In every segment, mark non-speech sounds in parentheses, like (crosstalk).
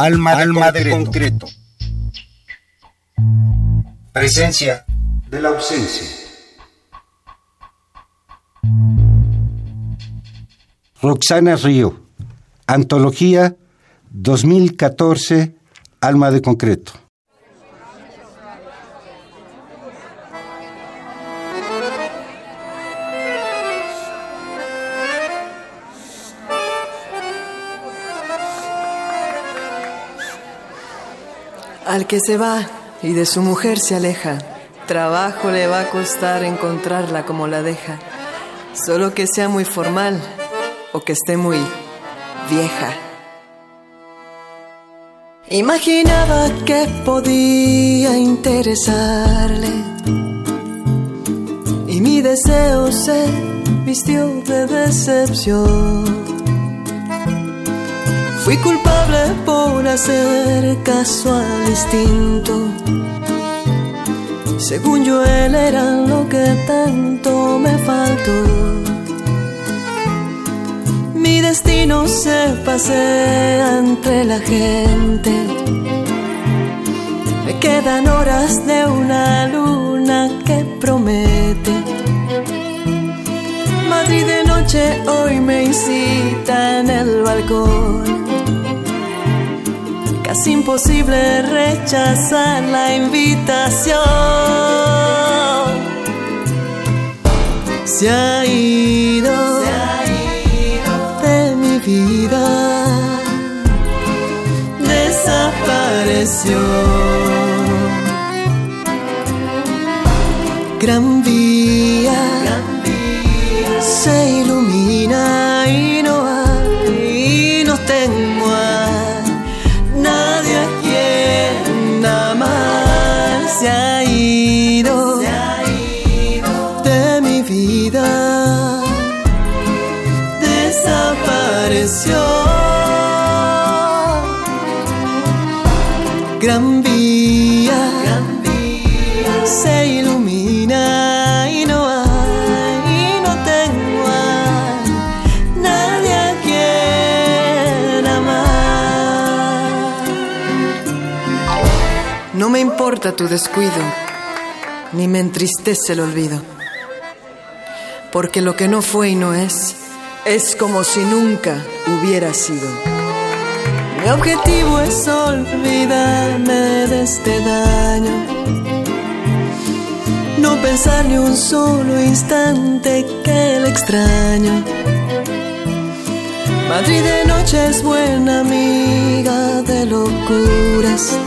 Alma de, Alma de concreto. Presencia de la ausencia. Roxana Río. Antología 2014. Alma de concreto. Al que se va y de su mujer se aleja, trabajo le va a costar encontrarla como la deja, solo que sea muy formal o que esté muy vieja. Imaginaba que podía interesarle y mi deseo se vistió de decepción. Fui culpable por hacer caso al instinto. Según yo, él era lo que tanto me faltó. Mi destino se pasea entre la gente. Me quedan horas de una luna que promete. Madrid de noche hoy me incita en el balcón Casi imposible rechazar la invitación. Se ha ido, se ha ido de mi vida, desapareció. Gran vía, tu descuido, ni me entristece el olvido, porque lo que no fue y no es, es como si nunca hubiera sido. Mi objetivo es olvidarme de este daño. No pensar ni un solo instante que le extraño. Madrid de noche es buena amiga de locuras.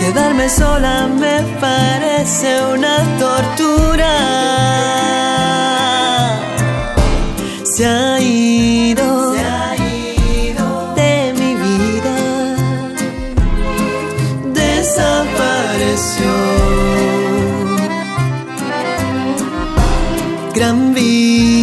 Quedarme sola me parece una tortura. Se ha ido, se ha ido de mi vida, desapareció. Gran vía,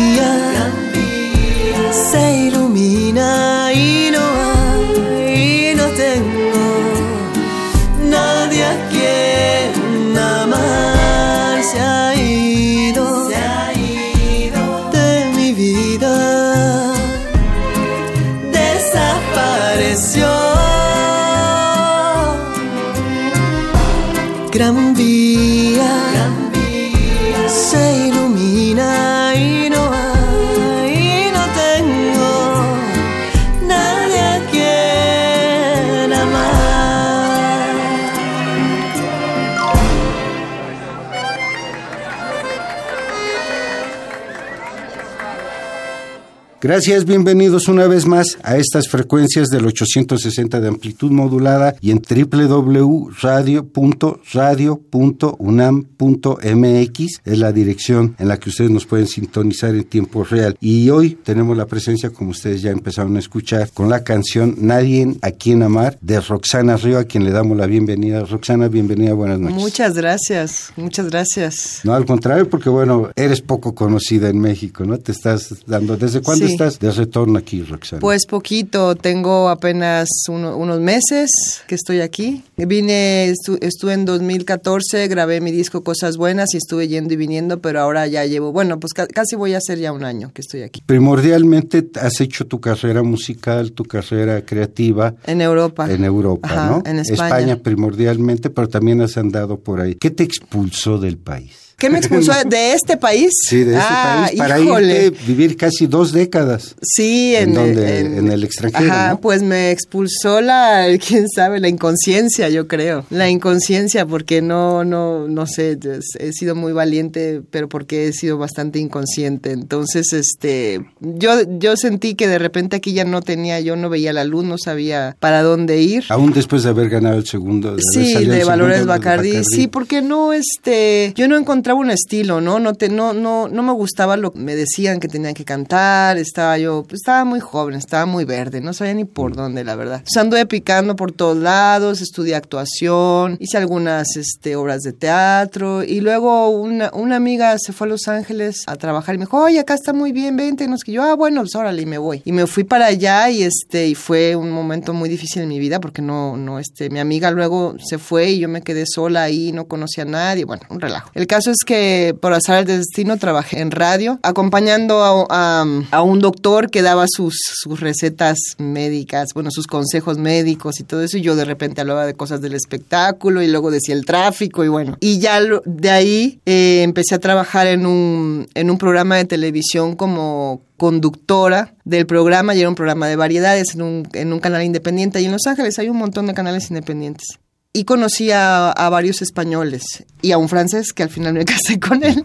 Gracias, bienvenidos una vez más a estas frecuencias del 860 de amplitud modulada y en www.radio.radio.unam.mx es la dirección en la que ustedes nos pueden sintonizar en tiempo real. Y hoy tenemos la presencia, como ustedes ya empezaron a escuchar, con la canción Nadie a quien amar de Roxana Río, a quien le damos la bienvenida. Roxana, bienvenida, buenas noches. Muchas gracias, muchas gracias. No, al contrario, porque bueno, eres poco conocida en México, ¿no? Te estás dando. ¿Desde cuándo Sí. estás de retorno aquí, Roxana? Pues poquito, tengo apenas unos meses que estoy aquí. Vine, estuve en 2014, grabé mi disco Cosas Buenas y estuve yendo y viniendo, pero ahora ya llevo, bueno, pues casi voy a hacer ya un año que estoy aquí. Primordialmente has hecho tu carrera musical, tu carrera creativa. En Europa. En Europa, ¿no? En España. España primordialmente, pero también has andado por ahí. ¿Qué te expulsó del país? ¿Qué me expulsó (laughs) de este país? Sí, de este ah, país, para irte vivir casi dos décadas. Sí, en, en, el extranjero. Ajá, pues me expulsó la, quién sabe, la inconsciencia, yo creo. La inconsciencia, porque no, no, no sé, he sido muy valiente, pero porque he sido bastante inconsciente. Entonces, este, yo, yo sentí que de repente aquí ya no tenía, yo no veía la luz, no sabía para dónde ir. Aún después de haber ganado el segundo. De sí, de Valores Bacardi. Bacardi. Sí, porque no, este, yo no encontré un estilo, ¿no? No, te, no, no, no me gustaba lo que me decían que tenían que cantar, estaba yo, pues, estaba muy joven, estaba muy verde, no sabía ni por mm. dónde, la verdad. O sea, anduve picando por todos lados, estudié actuación, hice algunas este, obras de teatro y luego una, una amiga se fue a Los Ángeles a trabajar y me dijo, oye, acá está muy bien, vente, nos que yo, ah, bueno, pues órale, y me voy. Y me fui para allá y este, y fue un momento muy difícil en mi vida porque no, no, este, mi amiga luego se fue y yo me quedé sola ahí, no conocía a nadie, bueno, un relajo. El caso es que por azar del destino trabajé en radio, acompañando a, un doctor que daba sus, sus, recetas médicas, bueno, sus consejos médicos y todo eso, y yo de repente hablaba de cosas del espectáculo y luego decía el tráfico y bueno, y ya de ahí eh, empecé a trabajar en un, en un programa de televisión como conductora del programa y era un programa de variedades en un, en un canal independiente y en Los Ángeles. Hay un montón de canales independientes y conocí a, varios españoles y a un francés que al final me (laughs) casé con él,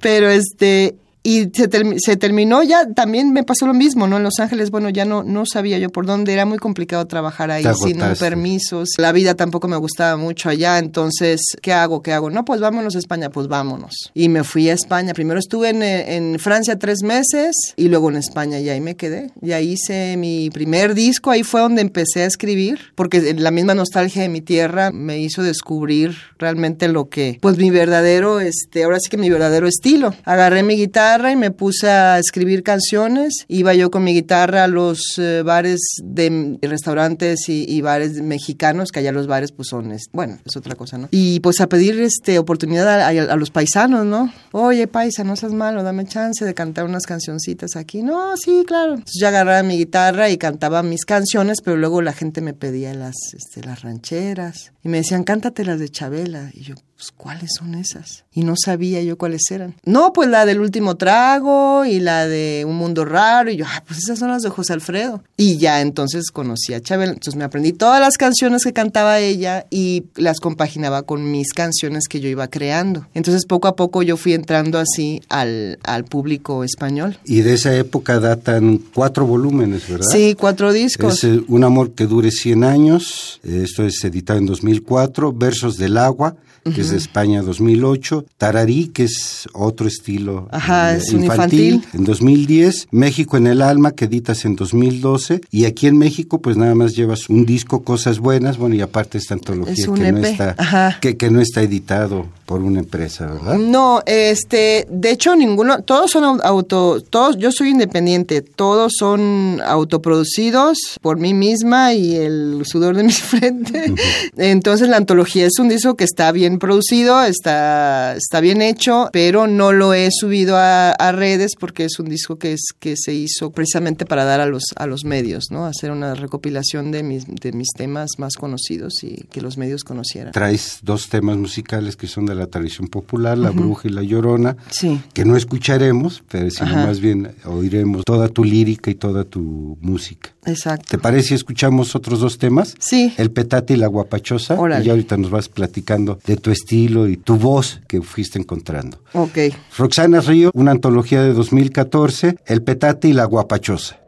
pero este y se, se, terminó ya, también me pasó lo mismo, ¿no? En Los Ángeles, bueno, ya no, no sabía yo por dónde, era muy complicado trabajar ahí sin permisos, la vida tampoco me gustaba mucho allá, entonces, ¿qué hago? ¿Qué hago? No, pues vámonos a España, pues vámonos. Y me fui a España, primero estuve en, en Francia tres meses y luego en España y ahí me quedé. Y ahí hice mi primer disco, ahí fue donde empecé a escribir, porque la misma nostalgia de mi tierra me hizo descubrir realmente lo que, pues mi verdadero, este, ahora sí que mi verdadero estilo. Agarré mi guitarra, y me puse a escribir canciones. Iba yo con mi guitarra a los eh, bares de restaurantes y, bares mexicanos, que allá los bares pues son, bueno, es otra cosa, ¿no? Y pues a pedir este oportunidad a, los paisanos, ¿no? Oye, paisa, no seas malo, dame chance de cantar unas cancioncitas aquí. No, sí, claro. Entonces yo agarraba mi guitarra y cantaba mis canciones, pero luego la gente me pedía las, este, las rancheras y me decían, cántate las de Chabela. Y yo, pues, ¿cuáles son esas? Y no sabía yo cuáles eran. No, pues la del último trago y la de Un Mundo Raro. Y yo, ah, pues esas son las de José Alfredo. Y ya entonces conocí a Chabel. Entonces me aprendí todas las canciones que cantaba ella y las compaginaba con mis canciones que yo iba creando. Entonces poco a poco yo fui entrando así al, al público español. Y de esa época datan cuatro volúmenes, ¿verdad? Sí, cuatro discos. Es eh, Un amor que dure 100 años. Esto es editado en 2004. Versos del agua que es de España 2008, Tararí, que es otro estilo Ajá, es infantil, infantil, en 2010, México en el alma, que editas en 2012, y aquí en México pues nada más llevas un disco, Cosas Buenas, bueno, y aparte esta antología que, no e está, que, que no está editado por una empresa, ¿verdad? No, este, de hecho ninguno, todos son auto, todos, yo soy independiente, todos son autoproducidos por mí misma y el sudor de mi (laughs) frente. Entonces la antología es un disco que está bien producido, está, está bien hecho, pero no lo he subido a, redes porque es un disco que, es, que se hizo precisamente para dar a los, a los medios, ¿no? Hacer una recopilación de mis, de mis temas más conocidos y que los medios conocieran. Traes dos temas musicales que son de la tradición popular, La Bruja y La Llorona, que no escucharemos, pero sino más bien oiremos toda tu lírica y toda tu música. Exacto. ¿Te parece si escuchamos otros dos temas? Sí. El petate y la guapachosa. Y ya ahorita nos vas platicando de tu estilo y tu voz que fuiste encontrando. Ok. Roxana Río, una antología de 2014, El petate y la guapachosa.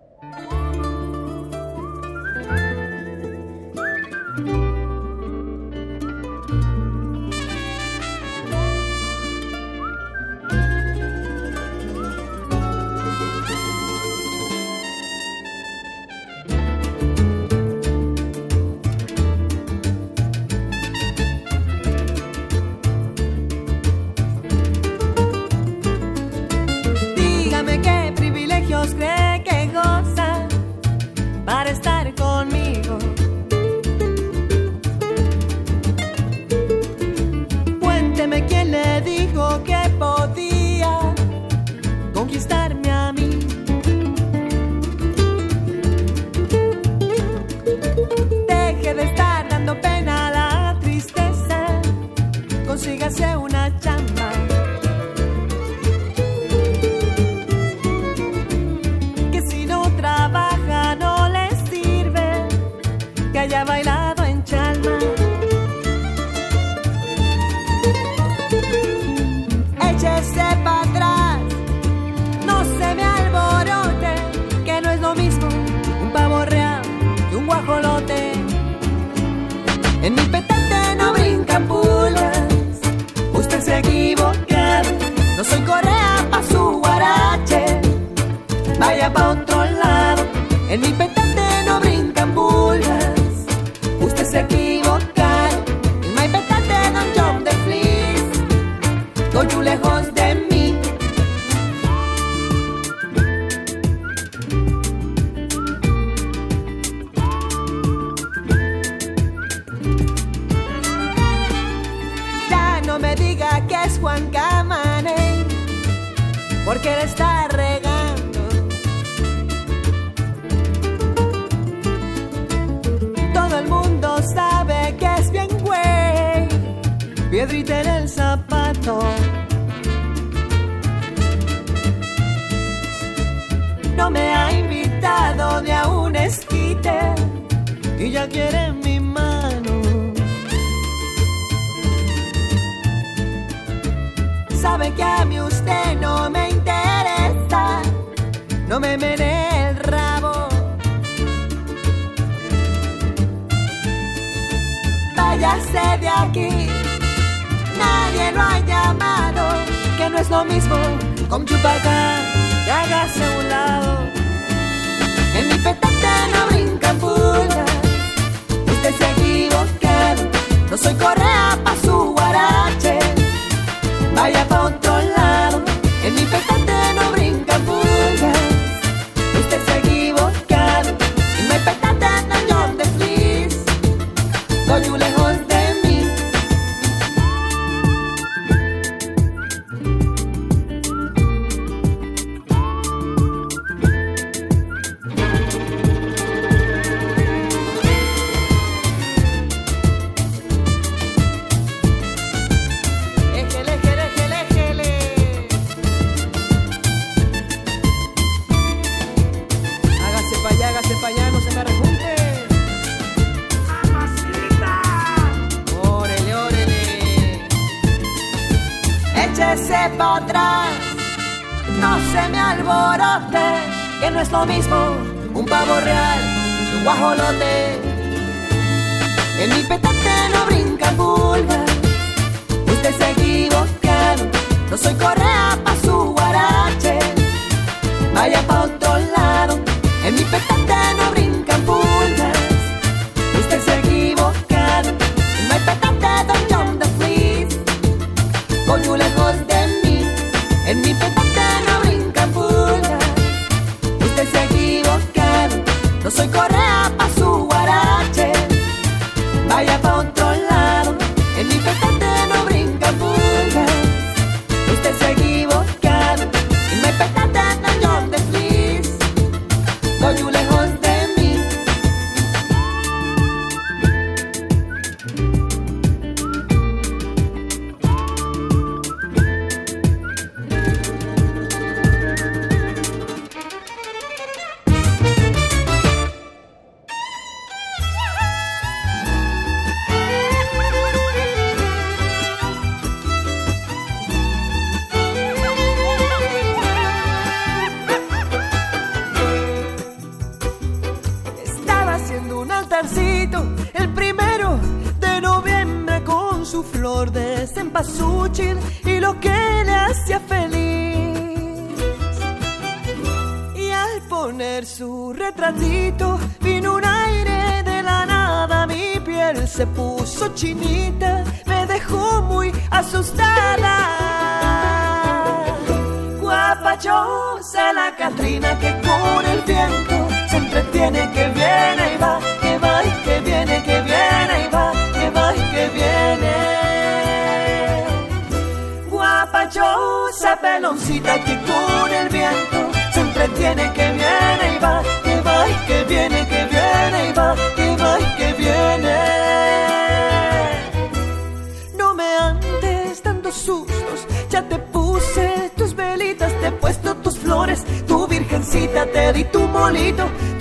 lo mismo com Chupacá, que hágase a un lado. En mi petate no brincan pulgas, usted se ha equivocado, no soy correa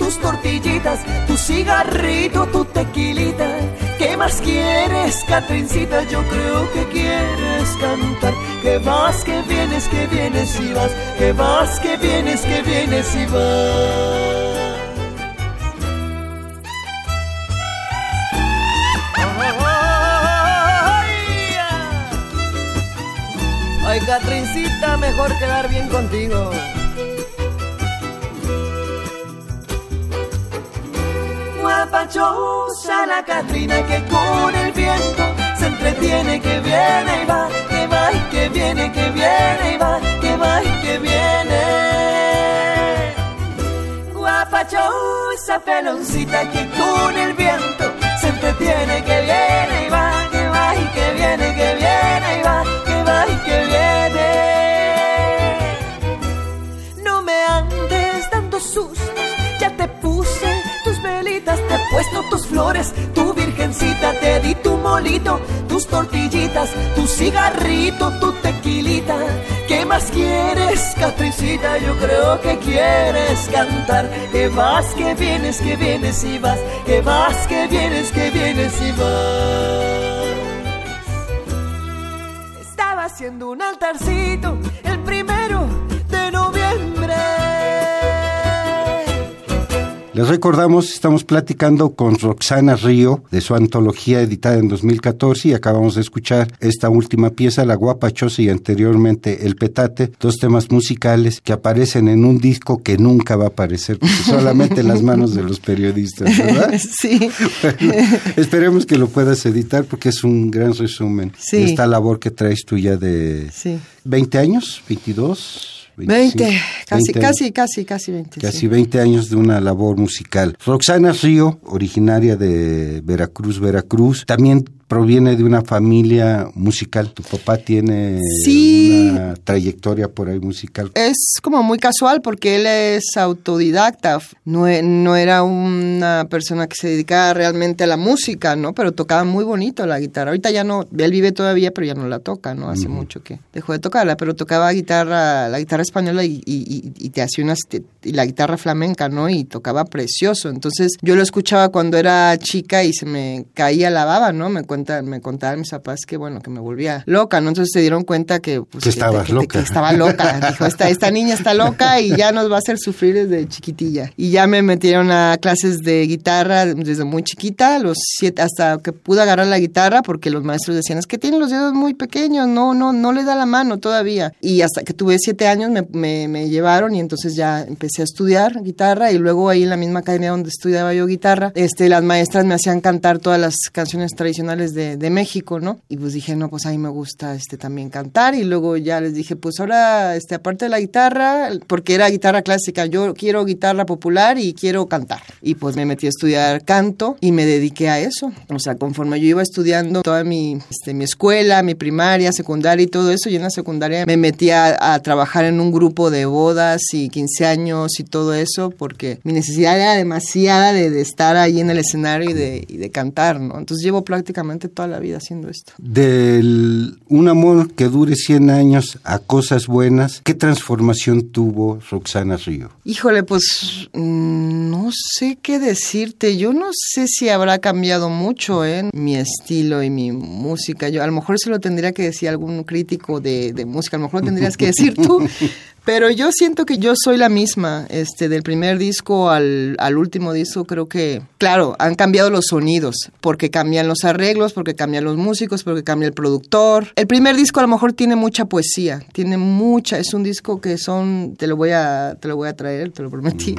tus tortillitas, tu cigarrito, tu tequilita. ¿Qué más quieres, Catrincita? Yo creo que quieres cantar. Que vas, que vienes, que vienes y vas. Que vas, que vienes, que vienes y vas. Ay, Catrincita, mejor quedar bien contigo. Guapachosa la Catrina que con el viento se entretiene, que viene y va, que va y que viene, que viene y va, que va y que viene. Guapachosa peloncita que con el viento se entretiene, que viene y va, que va y que viene, que viene y va, que va y que viene. No me andes dando sustos, puesto tus flores, tu virgencita, te di tu molito, tus tortillitas, tu cigarrito, tu tequilita. ¿Qué más quieres, Catricita? Yo creo que quieres cantar. Que vas, que vienes, que vienes y vas. Que vas, que vienes, que vienes y vas. Estaba haciendo un altarcito el primero Les recordamos, estamos platicando con Roxana Río de su antología editada en 2014 y acabamos de escuchar esta última pieza, La Guapachosa y anteriormente El Petate, dos temas musicales que aparecen en un disco que nunca va a aparecer (laughs) solamente en las manos de los periodistas, ¿verdad? (laughs) Sí. Bueno, esperemos que lo puedas editar porque es un gran resumen Sí. de esta labor que traes tuya de Sí. 20 años, 22. 20, 25, casi, 20 años. casi, casi, casi 20. Casi sí. 20 años de una labor musical. Roxana Río, originaria de Veracruz, Veracruz, también proviene de una familia musical. Tu papá tiene Sí. una trayectoria por ahí musical. Es como muy casual porque él es autodidacta, no, e- no era una persona que se dedicaba realmente a la música, ¿no? Pero tocaba muy bonito la guitarra. Ahorita ya no, él vive todavía, pero ya no la toca, ¿no? Hace mucho que dejó de tocarla, pero tocaba guitarra, la guitarra española y, y- y- te hacía unas, te- la guitarra flamenca, ¿no? Y tocaba precioso. Entonces yo lo escuchaba cuando era chica y se me caía la baba, ¿no? Me cuenta, me contaban mis papás que, bueno, que me volvía loca, ¿no? Entonces se dieron cuenta que... Pues, Que estabas que- loca. que estaba loca. Dijo, esta, esta niña está loca y ya nos va a hacer sufrir desde chiquitilla. Y ya me metieron a clases de guitarra desde muy chiquita, los siete, hasta que pude agarrar la guitarra, porque los maestros decían, es que tiene los dedos muy pequeños, no, no, no le da la mano todavía. Y hasta que tuve siete años me, me, me llevaron y entonces ya empecé a estudiar guitarra y luego ahí en la misma academia donde estudiaba yo guitarra, este, las maestras me hacían cantar todas las canciones tradicionales de, de México, ¿no? Y pues dije, no, pues a mí me gusta este, también cantar y luego ya les dije, pues ahora, este, aparte de la guitarra, porque era guitarra clásica, yo quiero guitarra popular y quiero cantar. Y pues me metí a estudiar canto y me dediqué a eso. O sea, conforme yo iba estudiando toda mi, este, mi escuela, mi primaria, secundaria y todo eso, y en la secundaria me metí a, a trabajar en un grupo de bodas y 15 años y todo eso, porque mi necesidad era demasiada de, de estar ahí en el escenario y de, y de cantar, ¿no? Entonces llevo prácticamente toda la vida haciendo esto. Del un amor que dure 100 años a cosas buenas, ¿qué transformación tuvo Roxana Río? Híjole, pues mm, no sé qué decirte. Yo no sé si habrá cambiado mucho ¿eh? mi estilo y mi música. Yo a lo mejor se lo tendría que decir algún crítico de, de música. A lo mejor lo tendrías que decir tú. (laughs) Pero yo siento que yo soy la misma, este, del primer disco al, al último disco, creo que, claro, han cambiado los sonidos, porque cambian los arreglos, porque cambian los músicos, porque cambia el productor. El primer disco a lo mejor tiene mucha poesía, tiene mucha, es un disco que son, te lo voy a, te lo voy a traer, te lo prometí.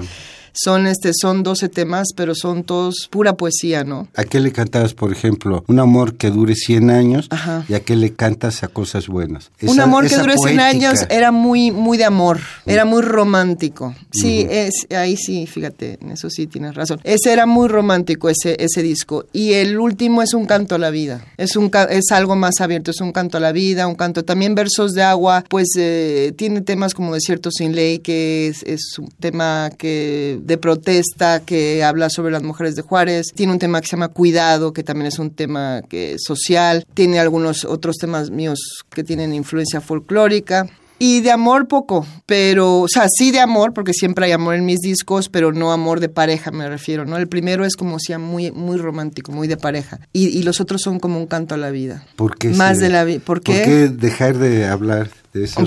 Son este, son 12 temas, pero son todos pura poesía, ¿no? ¿A qué le cantabas, por ejemplo, un amor que dure 100 años Ajá. y a qué le cantas a cosas buenas? un amor que dure 100 poética. años era muy muy de amor, era muy romántico. Sí, es ahí sí, fíjate, en eso sí tienes razón. Ese era muy romántico ese ese disco y el último es un canto a la vida. Es un es algo más abierto, es un canto a la vida, un canto también versos de agua, pues eh, tiene temas como Desierto sin ley que es, es un tema que de protesta que habla sobre las mujeres de Juárez, tiene un tema que se llama Cuidado, que también es un tema que es social, tiene algunos otros temas míos que tienen influencia folclórica. Y de amor poco, pero, o sea, sí de amor, porque siempre hay amor en mis discos, pero no amor de pareja, me refiero, ¿no? El primero es como sea muy, muy romántico, muy de pareja. Y, y los otros son como un canto a la vida. ¿Por qué Más de la vida. ¿Por qué dejar de hablar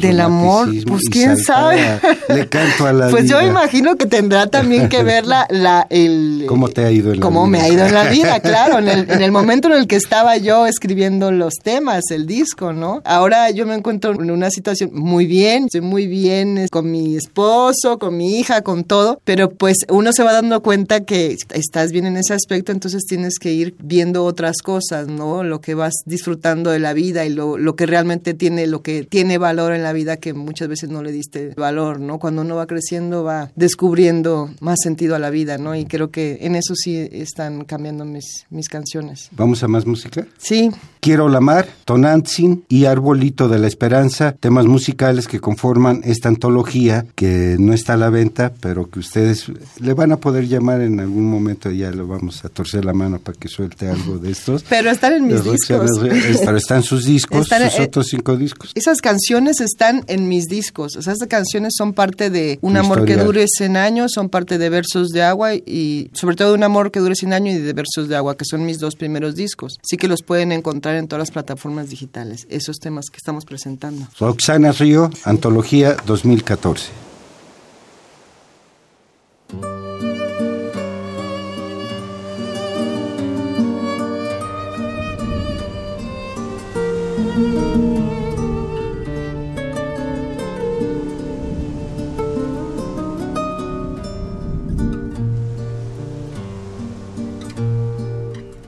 del amor, pues quién sabe. le canto a la (laughs) Pues yo imagino que tendrá también que ver la, la el cómo te ha ido en la cómo me ha ido en la vida, (laughs) claro, en el, en el momento en el que estaba yo escribiendo los temas, el disco, ¿no? Ahora yo me encuentro en una situación muy bien, estoy muy bien con mi esposo, con mi hija, con todo, pero pues uno se va dando cuenta que estás bien en ese aspecto, entonces tienes que ir viendo otras cosas, ¿no? Lo que vas disfrutando de la vida y lo, lo que realmente tiene, lo que tiene valor en la vida que muchas veces no le diste valor, ¿no? Cuando uno va creciendo va descubriendo más sentido a la vida, ¿no? Y creo que en eso sí están cambiando mis, mis canciones. ¿Vamos a más música? Sí. Quiero la mar, Tonantzin y Arbolito de la Esperanza, temas musicales que conforman esta antología que no está a la venta, pero que ustedes le van a poder llamar en algún momento, ya lo vamos a torcer la mano para que suelte algo de estos. pero están en mis discos. Pero están sus discos, sus otros cinco discos. Esas canciones están en mis discos. O sea, esas canciones son parte de Un amor que dure 100 años, son parte de Versos de Agua y sobre todo Un amor que dure 100 años y de Versos de Agua, que son mis dos primeros discos. Sí que los pueden encontrar en todas las plataformas digitales, esos temas que estamos presentando. Roxana Río, Antología 2014.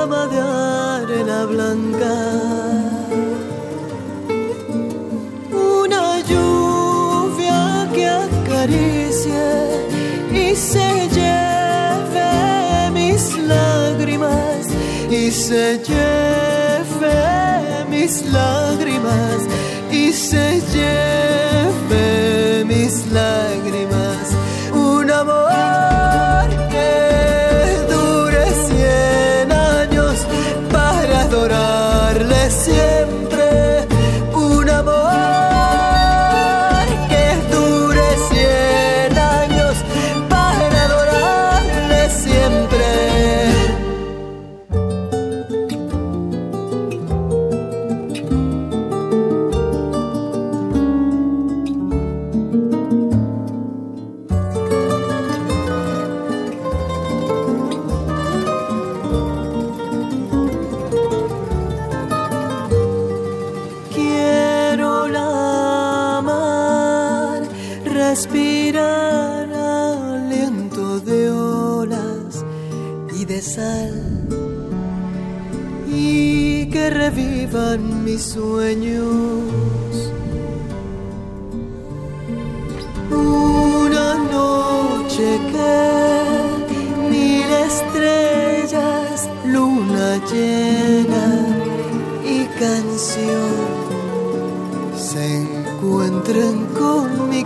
cama de arena blanca. Una lluvia que acaricia y se y se lleve mis lágrimas y se lleve mis lágrimas mis sueños. Una noche que mil estrellas, luna llena y canción se encuentren con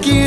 que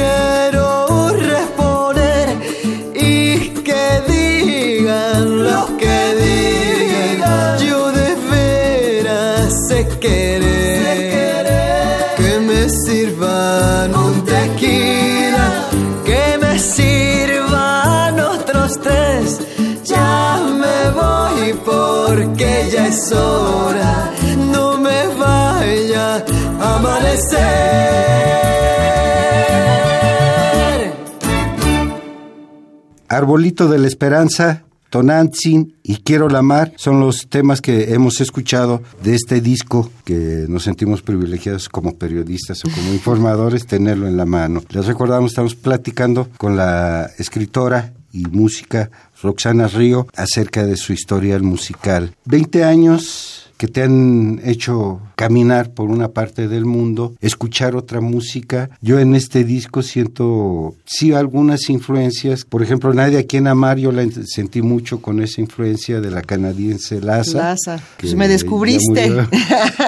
Arbolito de la Esperanza Tonantzin y Quiero la Mar son los temas que hemos escuchado de este disco que nos sentimos privilegiados como periodistas o como informadores tenerlo en la mano. Les recordamos, estamos platicando con la escritora y música Roxana Río acerca de su historial musical. Veinte años que te han hecho caminar por una parte del mundo, escuchar otra música. Yo en este disco siento, sí, algunas influencias. Por ejemplo, Nadie a quien amar, yo la sentí mucho con esa influencia de la canadiense Laza. Laza, pues me descubriste. (laughs)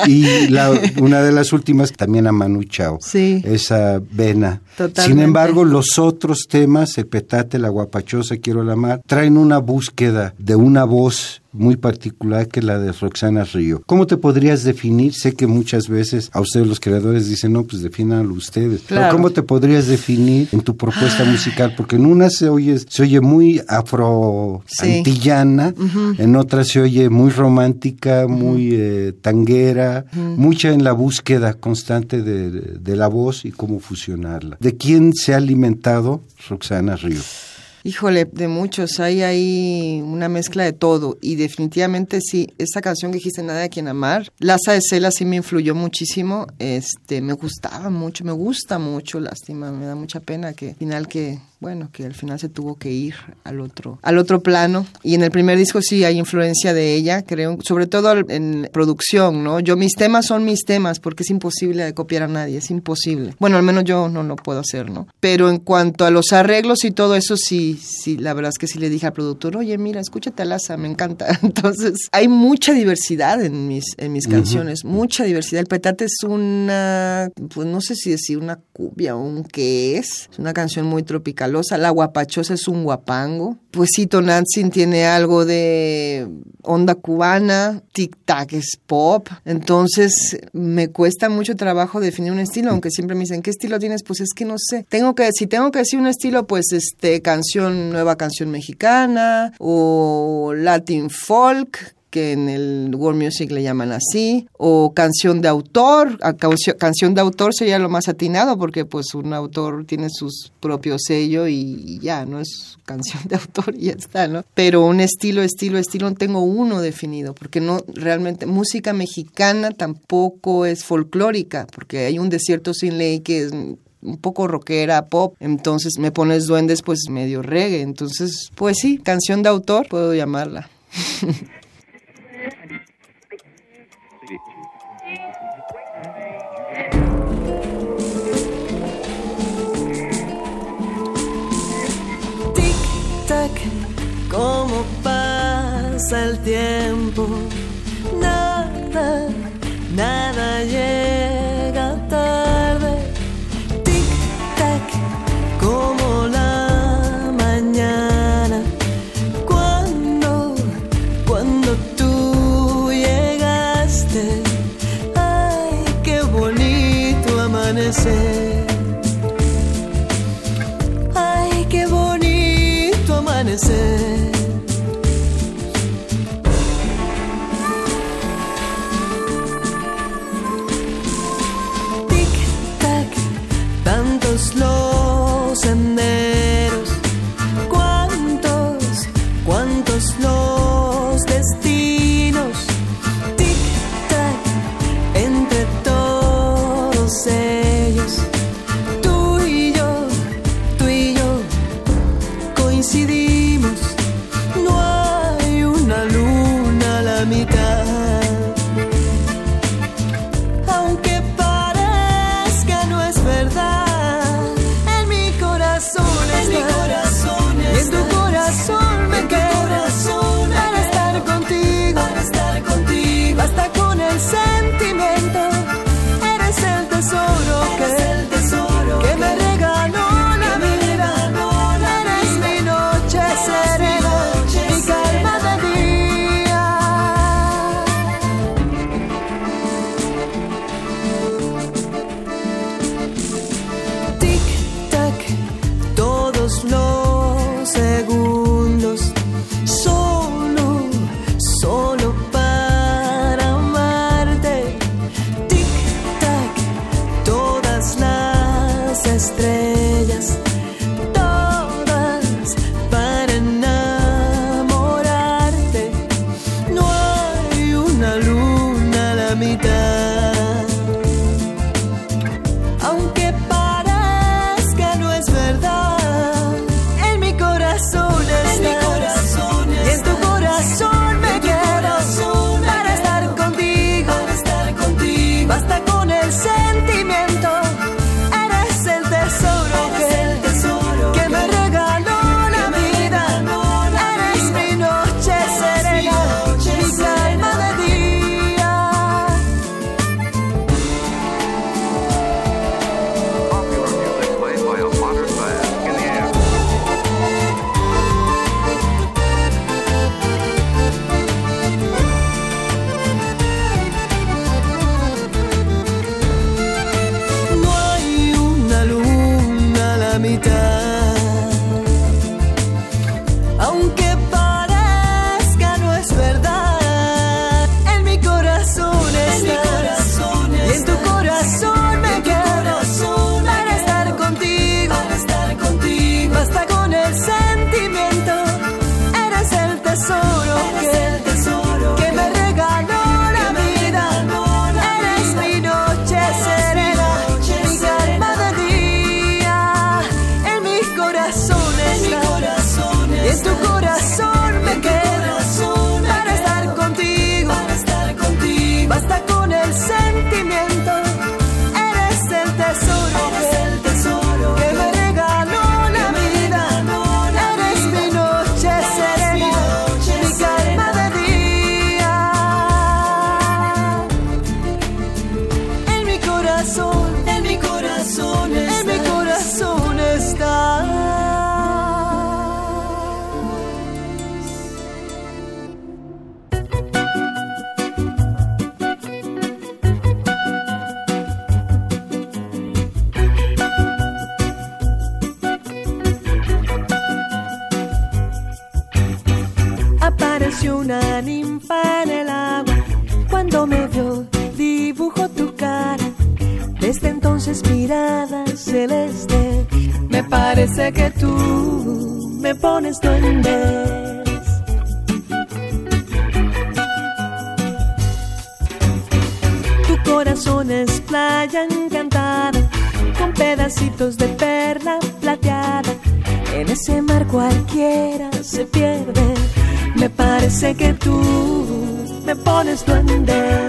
Y la, una de las últimas, también a Manu Chao. Sí. Esa vena. Sin embargo, los otros temas, el petate, la guapachosa, quiero la mar, traen una búsqueda de una voz muy particular que la de Roxana Río. ¿Cómo te podrías definir? Sé que muchas veces a ustedes los creadores dicen, no, pues defínanlo ustedes. Pero ¿cómo te podrías definir en tu propuesta musical? Porque en una se oye, se oye muy afro-antillana, en otra se oye muy romántica, muy eh, tanguera, mucha en la búsqueda constante de, de la voz y cómo fusionarla. ¿De quién se ha alimentado Roxana Río? Híjole, de muchos, hay ahí una mezcla de todo. Y definitivamente sí, esa canción que dijiste, Nada a quien amar, Laza de Cela sí me influyó muchísimo, este, me gustaba mucho, me gusta mucho, lástima, me da mucha pena que al final que bueno, que al final se tuvo que ir al otro, al otro plano. Y en el primer disco sí hay influencia de ella, creo, sobre todo en producción, ¿no? Yo mis temas son mis temas porque es imposible de copiar a nadie, es imposible. Bueno, al menos yo no lo puedo hacer, ¿no? Pero en cuanto a los arreglos y todo eso, sí, sí, la verdad es que sí le dije al productor, oye, mira, escúchate a Laza, me encanta. (laughs) Entonces, hay mucha diversidad en mis, en mis canciones, mucha diversidad. El petate es una, pues no sé si decir una cubia o un qué es, es una canción muy tropical la guapachosa es un guapango. Pues sí, Tonantzin tiene algo de onda cubana, tic-tac es pop. Entonces me cuesta mucho trabajo definir un estilo, aunque siempre me dicen, ¿qué estilo tienes? Pues es que no sé. Tengo que, si tengo que decir un estilo, pues este, canción, nueva canción mexicana o Latin folk, que en el world music le llaman así, o canción de autor, canción de autor sería lo más atinado porque pues un autor tiene sus propios sello y ya, no es canción de autor y ya está, ¿no? Pero un estilo, estilo, estilo, no tengo uno definido, porque no realmente, música mexicana tampoco es folclórica, porque hay un desierto sin ley que es un poco rockera, pop, entonces me pones duendes pues medio reggae, entonces pues sí, canción de autor puedo llamarla. (laughs) pasa el tiempo. Nada, nada llega me pones duendes.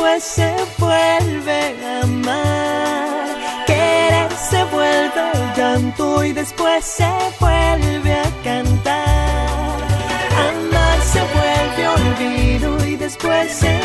Después se vuelve a amar. Querer se vuelve llanto y después se vuelve a cantar. Amar se vuelve olvido y después se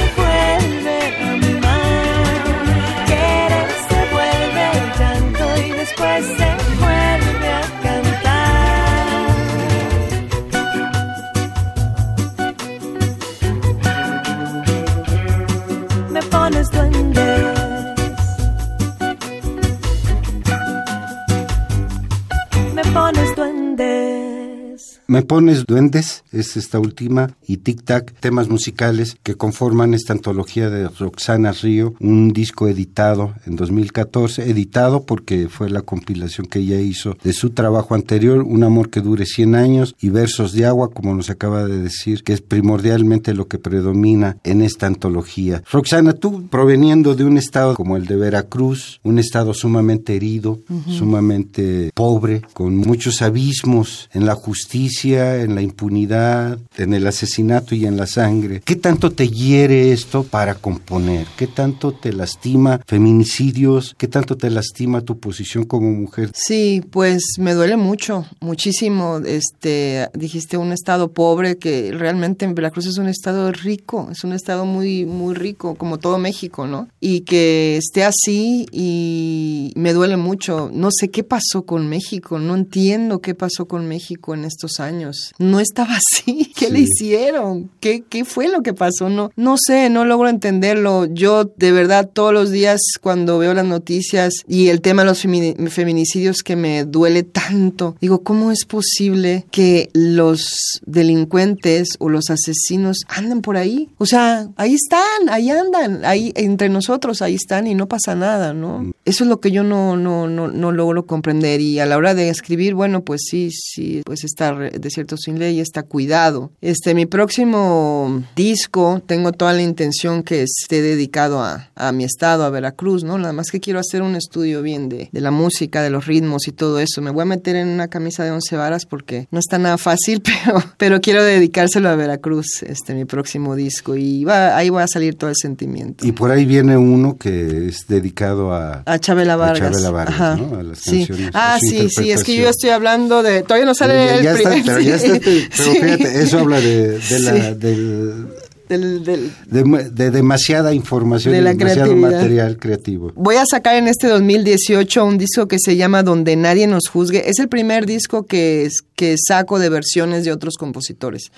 Me pones duendes, es esta última, y Tic Tac, temas musicales que conforman esta antología de Roxana Río, un disco editado en 2014, editado porque fue la compilación que ella hizo de su trabajo anterior, Un amor que dure 100 años y Versos de agua, como nos acaba de decir, que es primordialmente lo que predomina en esta antología. Roxana, tú proveniendo de un estado como el de Veracruz, un estado sumamente herido, sumamente pobre, con muchos abismos en la justicia, en la impunidad, en el asesinato y en la sangre. ¿Qué tanto te hiere esto para componer? ¿Qué tanto te lastima feminicidios? ¿Qué tanto te lastima tu posición como mujer? Sí, pues me duele mucho, muchísimo. Este, dijiste un estado pobre que realmente en Veracruz es un estado rico, es un estado muy muy rico como todo México, ¿no? Y que esté así y me duele mucho. No sé qué pasó con México, no entiendo qué pasó con México en estos años años. No estaba (laughs) así. ¿Qué le hicieron? ¿Qué, ¿Qué fue lo que pasó? No, no sé, no logro entenderlo. Yo de verdad todos los días cuando veo las noticias y el tema de los feminicidios que me duele tanto, digo, ¿cómo es posible que los delincuentes o los asesinos anden por ahí? O sea, ahí están, ahí andan, ahí entre nosotros, ahí están y no pasa nada, ¿no? Mm. Eso es lo que yo no, no, no, no logro comprender y a la hora de escribir, bueno, pues sí, sí, pues está Desierto sin ley está cuidado. Este, mi próximo disco, tengo toda la intención que esté dedicado a, a mi estado, a Veracruz, ¿no? Nada más que quiero hacer un estudio bien de, de la música, de los ritmos y todo eso. Me voy a meter en una camisa de once varas porque no está nada fácil, (laughs) pero, pero quiero dedicárselo a Veracruz, este, mi próximo disco. Y va, ahí va a salir todo el sentimiento. Y por ahí viene uno que es dedicado a... A Chabela Vargas. A Chabela Vargas, Ajá. ¿no? A las sí. canciones. Ah, sí, sí, es que yo estoy hablando de... Todavía no sale Ya, el está, pero ya está, sí. pero Sí. fíjate, eso habla de, de la, del, Del- del, de, de demasiada información De y la demasiado material creativo. Voy a sacar en este 2018 un disco que se llama Donde nadie nos juzgue. Es el primer disco que, que saco de versiones de otros compositores,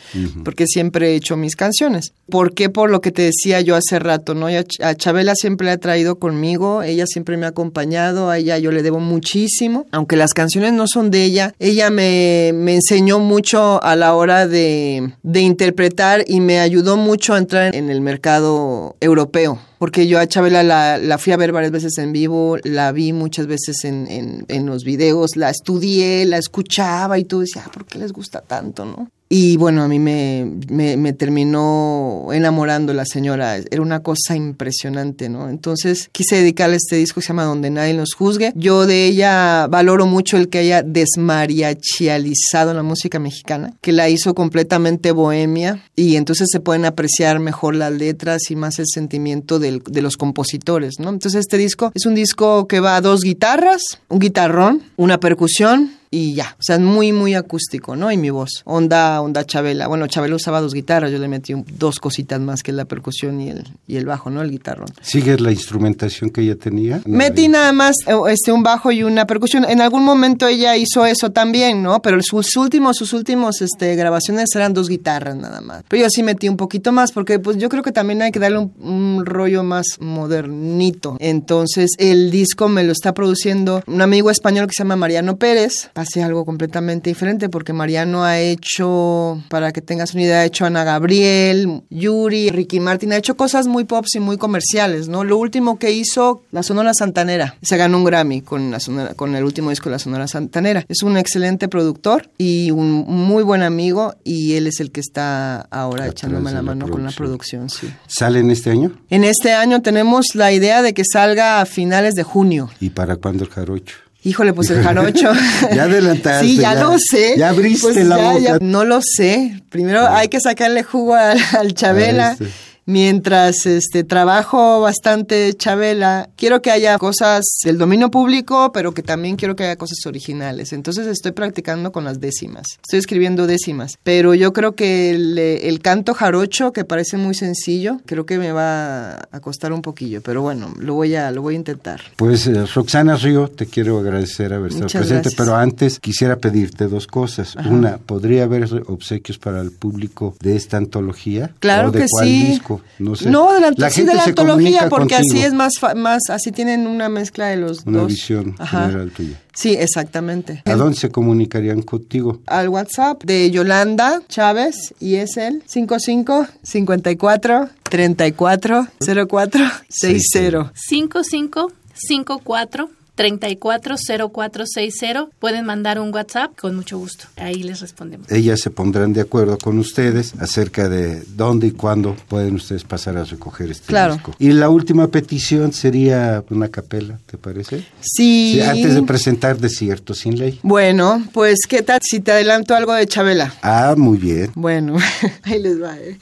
porque siempre he hecho mis canciones. ¿Por qué? Por lo que te decía yo hace rato, ¿no? Yo a Chabela siempre la he traído conmigo, ella siempre me ha acompañado, a ella yo le debo muchísimo, aunque las canciones no son de ella, ella me, me enseñó mucho a la hora de, de interpretar y me ayudó mucho a entrar en el mercado europeo porque yo a Chabela la, fui a ver varias veces en vivo, la vi muchas veces en, los videos, la estudié, la escuchaba y tú decías, ah, ¿por qué les gusta tanto, no? Y bueno, a mí me, terminó enamorando la señora, era una cosa impresionante, ¿no? Entonces quise dedicarle este disco que se llama Donde nadie nos juzgue. Yo de ella valoro mucho el que haya desmariachializado la música mexicana, que la hizo completamente bohemia y entonces se pueden apreciar mejor las letras y más el sentimiento de los compositores, ¿no? Entonces este disco es un disco que va a dos guitarras, un guitarrón, una percusión y ya, o sea, es muy, muy acústico, ¿no? Y mi voz, onda, onda Chabela. Bueno, Chabela usaba dos guitarras, yo le metí dos cositas más que la percusión y el, y el bajo, ¿no? El guitarrón. ¿Sigues la instrumentación que ella tenía? Metí nada más eh, este, un bajo y una percusión. En algún momento ella hizo eso también, ¿no? Pero sus últimos, sus últimos este, grabaciones eran dos guitarras nada más. Pero yo sí metí un poquito más porque pues yo creo que también hay que darle un, un rollo más modernito. Entonces el disco me lo está produciendo un amigo español que se llama Mariano Pérez. Hace algo completamente diferente porque Mariano ha hecho, para que tengas una idea, ha hecho Ana Gabriel, Yuri, Ricky Martin, ha hecho cosas muy pops y muy comerciales, ¿no? Lo último que hizo, la Sonora Santanera. Se ganó un Grammy con, la Sonora- con el último disco de la Sonora Santanera. Es un excelente productor y un muy buen amigo y él es el que está ahora Atrás echándome la la mano con la producción. producción, sí. ¿Sale en este año? En este año tenemos la idea de que salga a finales de junio. ¿Y para cuándo el jarocho? Híjole, pues el jarocho. (laughs) Ya adelantaste, Sí, ya, ya- lo sé. ya abriste Pues la ya- boca. ya- no lo sé. Primero hay que sacarle jugo al, al Chabela. Este. Mientras este trabajo bastante Chabela, quiero que haya cosas del dominio público, pero que también quiero que haya cosas originales. Entonces estoy practicando con las décimas. Estoy escribiendo décimas. Pero yo creo que el, el canto jarocho, que parece muy sencillo, creo que me va a costar un poquillo. Pero bueno, lo voy a, lo voy a intentar. Pues eh, Roxana Río, te quiero agradecer haber estado Muchas presente, gracias. pero antes quisiera pedirte dos cosas. Una, ¿podría haber obsequios para el público de esta antología? Claro ¿O de que cuál sí. disco? No sé. No, de la, sí, de la se antología, comunica porque contigo. así es más, más, así tienen una mezcla de los Una dos. visión Ajá. general tuya. Sí, exactamente. ¿A dónde se comunicarían contigo? Al WhatsApp de Yolanda Chávez y es el 55 54 34 04 60. 55 54 340460. Pueden mandar un WhatsApp con mucho gusto. Ahí les respondemos. Ellas se pondrán de acuerdo con ustedes acerca de dónde y cuándo pueden ustedes pasar a recoger este Claro. disco. Y la última petición sería una capela, ¿te parece? Sí. Sí, antes de presentar Desierto sin ley. Bueno, pues qué tal si te adelanto algo de Chabela. Ah, muy bien. Bueno, ahí les va. eh.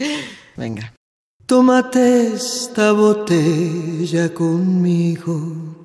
Venga. Tómate esta botella conmigo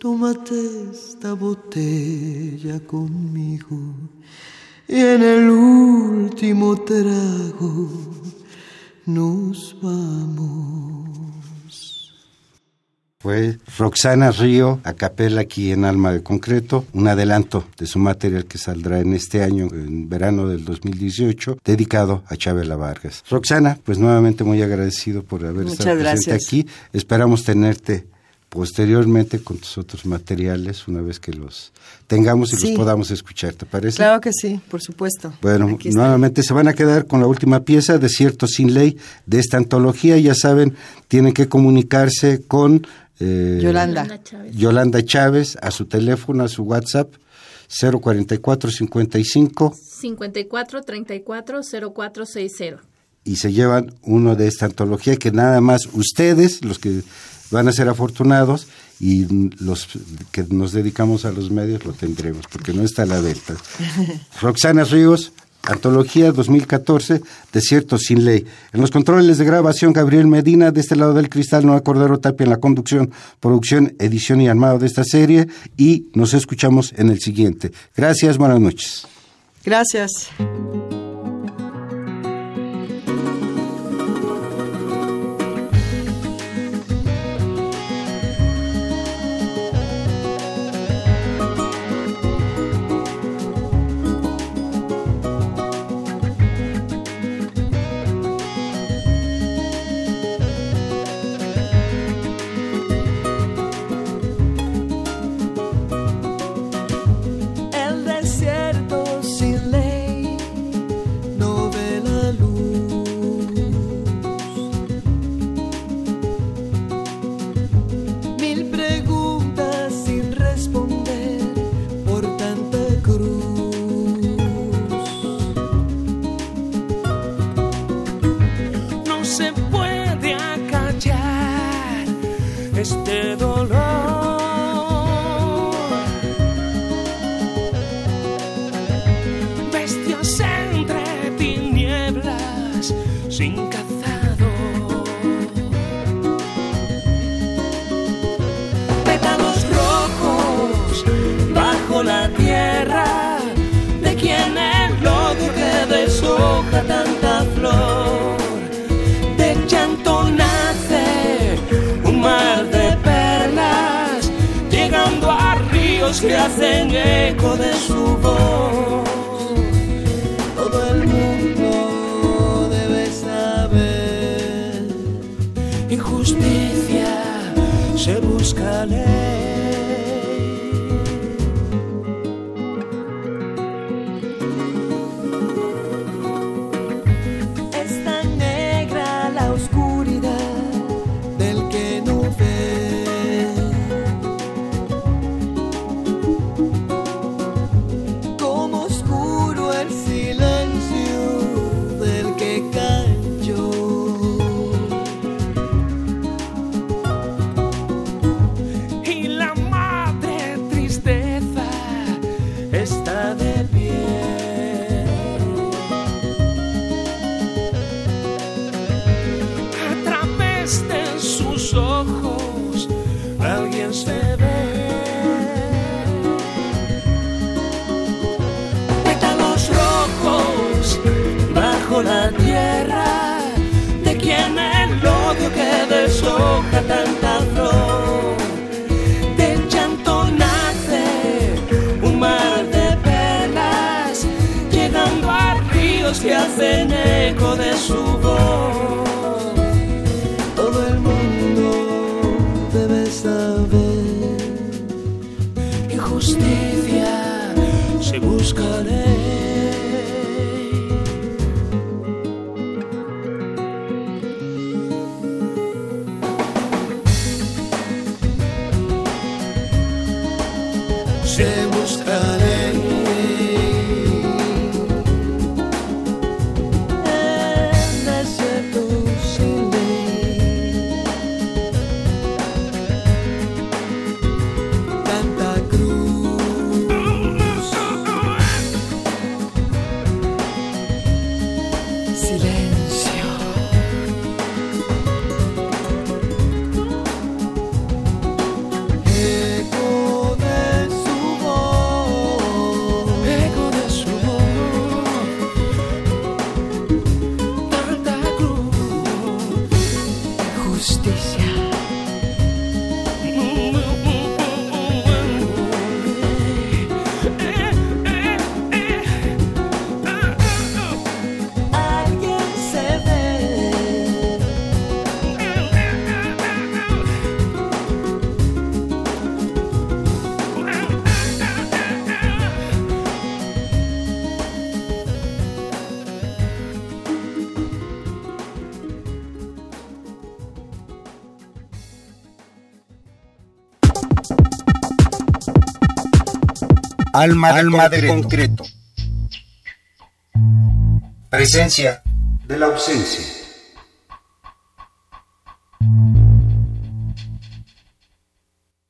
Tómate esta botella conmigo y en el último trago nos vamos. fue Roxana Río, a capela aquí en Alma de Concreto, un adelanto de su material que saldrá en este año, en verano del 2018, dedicado a Chabela Vargas. Roxana, pues nuevamente muy agradecido por haber estado presente aquí. Esperamos tenerte posteriormente con tus otros materiales una vez que los tengamos y los podamos escuchar, ¿te parece? Claro que sí, por supuesto. Bueno, nuevamente se van a quedar con la última pieza, Desierto sin ley, de esta antología. Ya saben, tienen que comunicarse con eh, Yolanda. Yolanda Chávez a su teléfono, a su WhatsApp. 044 55 54 34 0460 y se llevan uno de esta antología que nada más ustedes, los que van a ser afortunados y los que nos dedicamos a los medios lo tendremos, porque no está a la venta. (laughs) Roxana Ríos, Antología 2014, Desierto sin ley. En los controles de grabación, Gabriel Medina, de este lado del cristal, Noé Cordero Tapia en la conducción, producción, edición y armado de esta serie. Y nos escuchamos en el siguiente. Gracias, buenas noches. Gracias. Que hacen eco de su buscaré. Alma, Alma de concreto. Presencia de la ausencia.